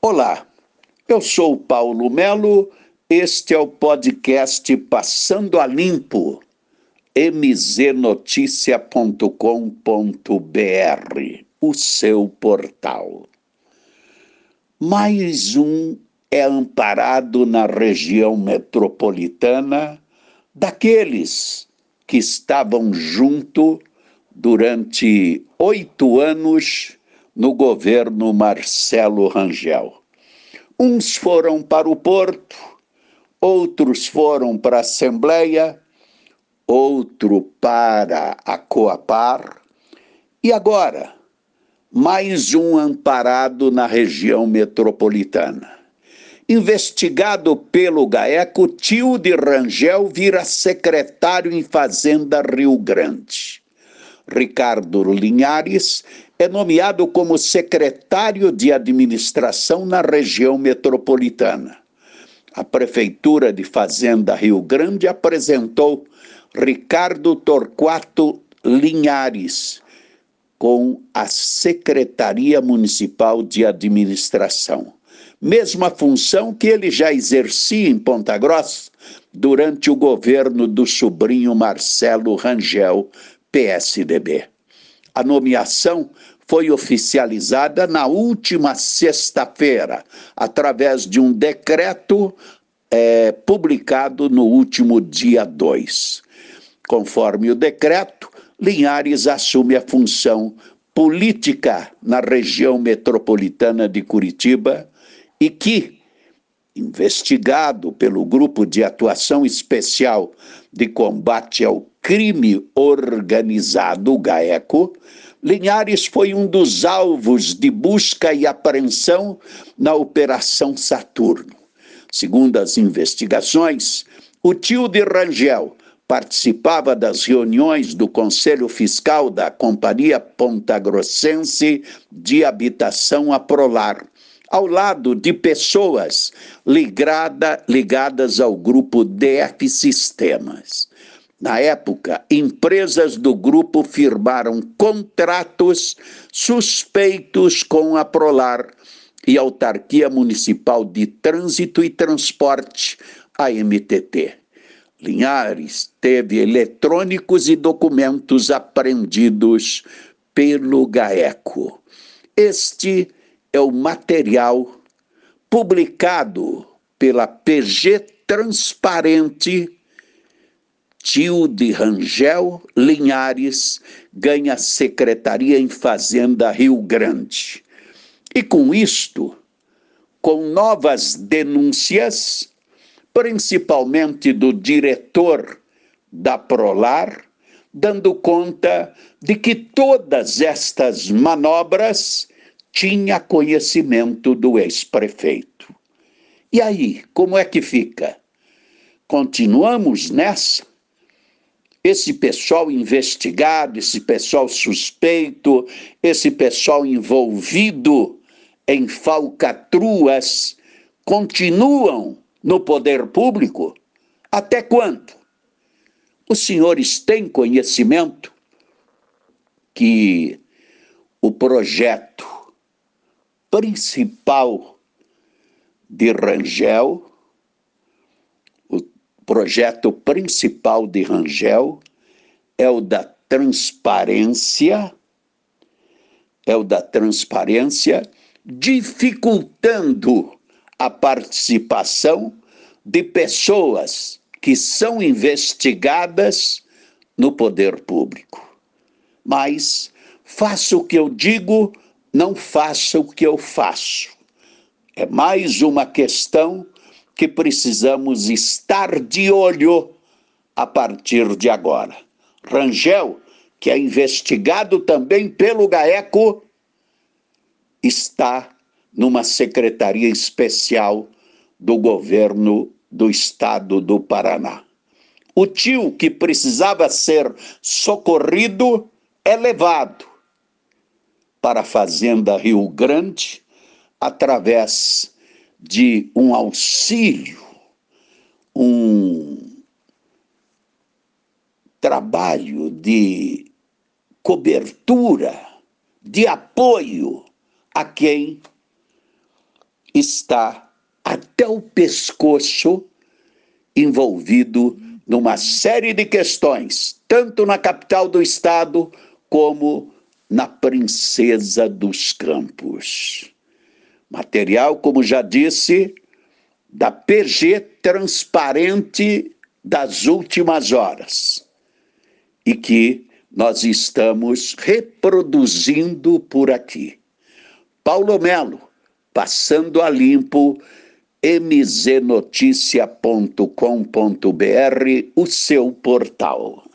Olá, eu sou Paulo Melo, este é o podcast Passando a Limpo, mznoticia.com.br, o seu portal. Mais um é amparado na região metropolitana daqueles que estavam junto durante oito anos no governo Marcelo Rangel. Uns foram para o Porto, outros foram para a Assembleia, outro para a Coapar, e agora, mais um amparado na região metropolitana. Investigado pelo GAECO, tio de Rangel vira secretário em Fazenda Rio Grande. Ricardo Linhares é nomeado como secretário de administração na região metropolitana. A Prefeitura de Fazenda Rio Grande apresentou Ricardo Torquato Linhares com a Secretaria Municipal de Administração. Mesma função que ele já exercia em Ponta Grossa durante o governo do sobrinho Marcelo Rangel, PSDB. A nomeação foi oficializada na última sexta-feira, através de um decreto é, publicado no último dia 2. Conforme o decreto, Linhares assume a função política na região metropolitana de Curitiba e que, investigado pelo Grupo de Atuação Especial de Combate ao crime organizado, GAECO, Linhares foi um dos alvos de busca e apreensão na Operação Saturno. Segundo as investigações, o tio de Rangel participava das reuniões do Conselho Fiscal da Companhia Pontagrossense de Habitação Aprolar, ao lado de pessoas ligada, ligadas ao grupo DF Sistemas. Na época, empresas do grupo firmaram contratos suspeitos com a Prolar e a Autarquia Municipal de Trânsito e Transporte, a MTT. Linhares teve eletrônicos e documentos apreendidos pelo GAECO. Este é o material publicado pela PG Transparente tio de Rangel Linhares ganha secretaria em Fazenda Rio Grande. E com isto, com novas denúncias, principalmente do diretor da Prolar, dando conta de que todas estas manobras tinha conhecimento do ex-prefeito. E aí, como é que fica? Continuamos nessa? Esse pessoal investigado, esse pessoal suspeito, esse pessoal envolvido em falcatruas continuam no poder público? Até quando? Os senhores têm conhecimento que o projeto principal de Rangel projeto principal de Rangel é o da transparência, é o da transparência, dificultando a participação de pessoas que são investigadas no poder público. Mas faça o que eu digo, não faça o que eu faço. É mais uma questão que precisamos estar de olho a partir de agora. Rangel, que é investigado também pelo GAECO, está numa secretaria especial do governo do estado do Paraná. O tio que precisava ser socorrido é levado para a Fazenda Rio Grande através de um auxílio, um trabalho de cobertura, de apoio a quem está até o pescoço envolvido numa série de questões, tanto na capital do estado como na Princesa dos Campos. Material, como já disse, da PG transparente das últimas horas e que nós estamos reproduzindo por aqui. Paulo Melo, passando a limpo, mznoticia.com.br, o seu portal.